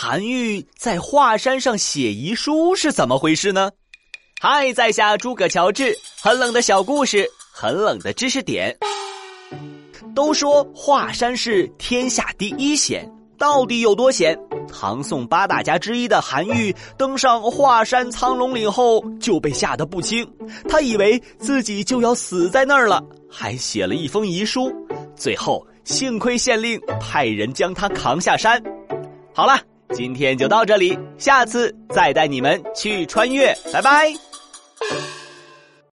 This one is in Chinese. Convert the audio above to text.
韩愈在华山上写遗书是怎么回事呢？嗨，在下诸葛乔治，很冷的小故事，很冷的知识点。都说华山是天下第一险，到底有多险？唐宋八大家之一的韩愈登上华山苍龙岭后就被吓得不轻，他以为自己就要死在那儿了，还写了一封遗书。最后幸亏县令派人将他扛下山。好了。今天就到这里，下次再带你们去穿越，拜拜。